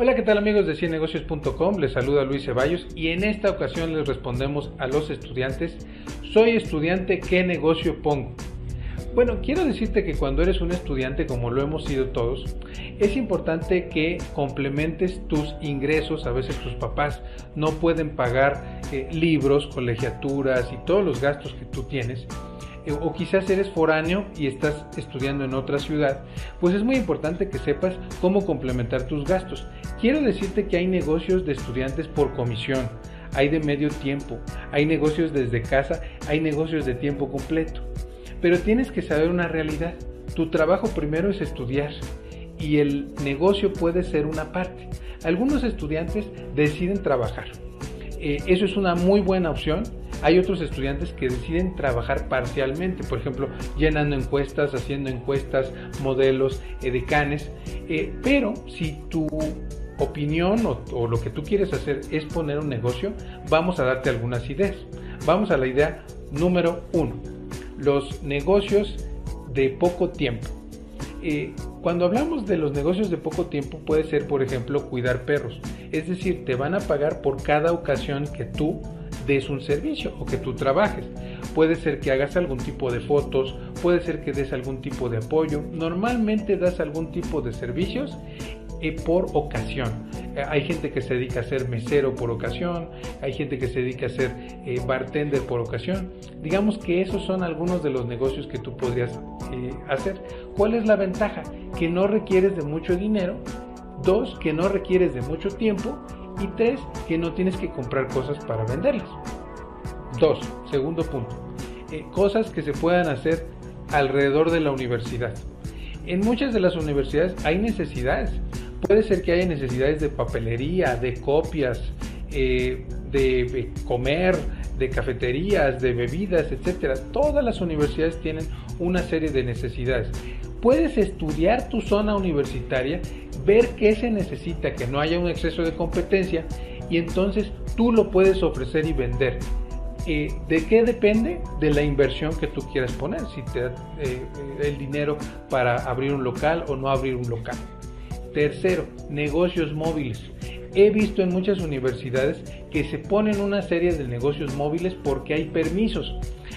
Hola, ¿qué tal amigos de ciennegocios.com? Les saluda Luis Ceballos y en esta ocasión les respondemos a los estudiantes, soy estudiante, ¿qué negocio pongo? Bueno, quiero decirte que cuando eres un estudiante, como lo hemos sido todos, es importante que complementes tus ingresos. A veces tus papás no pueden pagar eh, libros, colegiaturas y todos los gastos que tú tienes o quizás eres foráneo y estás estudiando en otra ciudad, pues es muy importante que sepas cómo complementar tus gastos. Quiero decirte que hay negocios de estudiantes por comisión, hay de medio tiempo, hay negocios desde casa, hay negocios de tiempo completo. Pero tienes que saber una realidad. Tu trabajo primero es estudiar y el negocio puede ser una parte. Algunos estudiantes deciden trabajar. Eh, eso es una muy buena opción. Hay otros estudiantes que deciden trabajar parcialmente, por ejemplo, llenando encuestas, haciendo encuestas, modelos, decanes. Eh, pero si tu opinión o, o lo que tú quieres hacer es poner un negocio, vamos a darte algunas ideas. Vamos a la idea número uno los negocios de poco tiempo. Eh, cuando hablamos de los negocios de poco tiempo puede ser, por ejemplo, cuidar perros. Es decir, te van a pagar por cada ocasión que tú des un servicio o que tú trabajes. Puede ser que hagas algún tipo de fotos, puede ser que des algún tipo de apoyo. Normalmente das algún tipo de servicios eh, por ocasión. Eh, hay gente que se dedica a ser mesero por ocasión, hay gente que se dedica a ser eh, bartender por ocasión. Digamos que esos son algunos de los negocios que tú podrías hacer. ¿Cuál es la ventaja? Que no requieres de mucho dinero, dos, que no requieres de mucho tiempo y tres, que no tienes que comprar cosas para venderlas. Dos, segundo punto, cosas que se puedan hacer alrededor de la universidad. En muchas de las universidades hay necesidades. Puede ser que haya necesidades de papelería, de copias, eh, de comer, de cafeterías, de bebidas, etcétera. Todas las universidades tienen una serie de necesidades. Puedes estudiar tu zona universitaria, ver qué se necesita, que no haya un exceso de competencia y entonces tú lo puedes ofrecer y vender. Eh, ¿De qué depende? De la inversión que tú quieras poner, si te da eh, el dinero para abrir un local o no abrir un local. Tercero, negocios móviles. He visto en muchas universidades que se ponen una serie de negocios móviles porque hay permisos.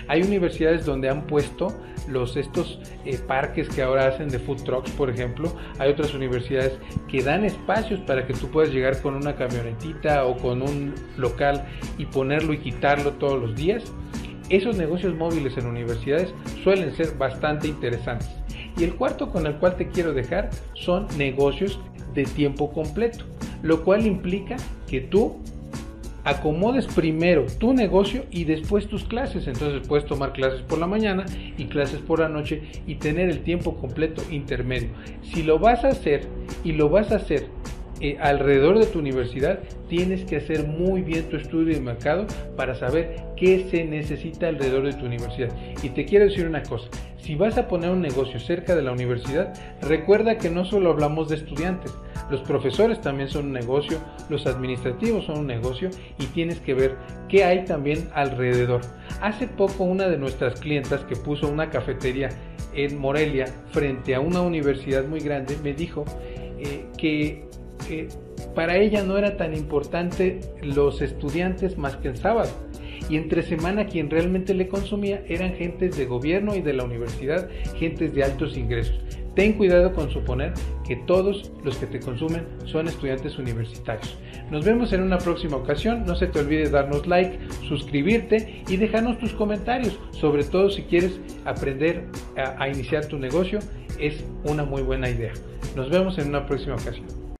Hay universidades donde han puesto los estos eh, parques que ahora hacen de food trucks, por ejemplo. Hay otras universidades que dan espacios para que tú puedas llegar con una camionetita o con un local y ponerlo y quitarlo todos los días. Esos negocios móviles en universidades suelen ser bastante interesantes. Y el cuarto con el cual te quiero dejar son negocios de tiempo completo, lo cual implica que tú acomodes primero tu negocio y después tus clases. Entonces puedes tomar clases por la mañana y clases por la noche y tener el tiempo completo intermedio. Si lo vas a hacer y lo vas a hacer eh, alrededor de tu universidad, tienes que hacer muy bien tu estudio de mercado para saber qué se necesita alrededor de tu universidad. Y te quiero decir una cosa, si vas a poner un negocio cerca de la universidad, recuerda que no solo hablamos de estudiantes, los profesores también son un negocio, los administrativos son un negocio y tienes que ver qué hay también alrededor. Hace poco una de nuestras clientas que puso una cafetería en Morelia frente a una universidad muy grande me dijo eh, que para ella no era tan importante los estudiantes más que el sábado. Y entre semana quien realmente le consumía eran gentes de gobierno y de la universidad, gentes de altos ingresos. Ten cuidado con suponer que todos los que te consumen son estudiantes universitarios. Nos vemos en una próxima ocasión. No se te olvide darnos like, suscribirte y dejarnos tus comentarios. Sobre todo si quieres aprender a, a iniciar tu negocio, es una muy buena idea. Nos vemos en una próxima ocasión.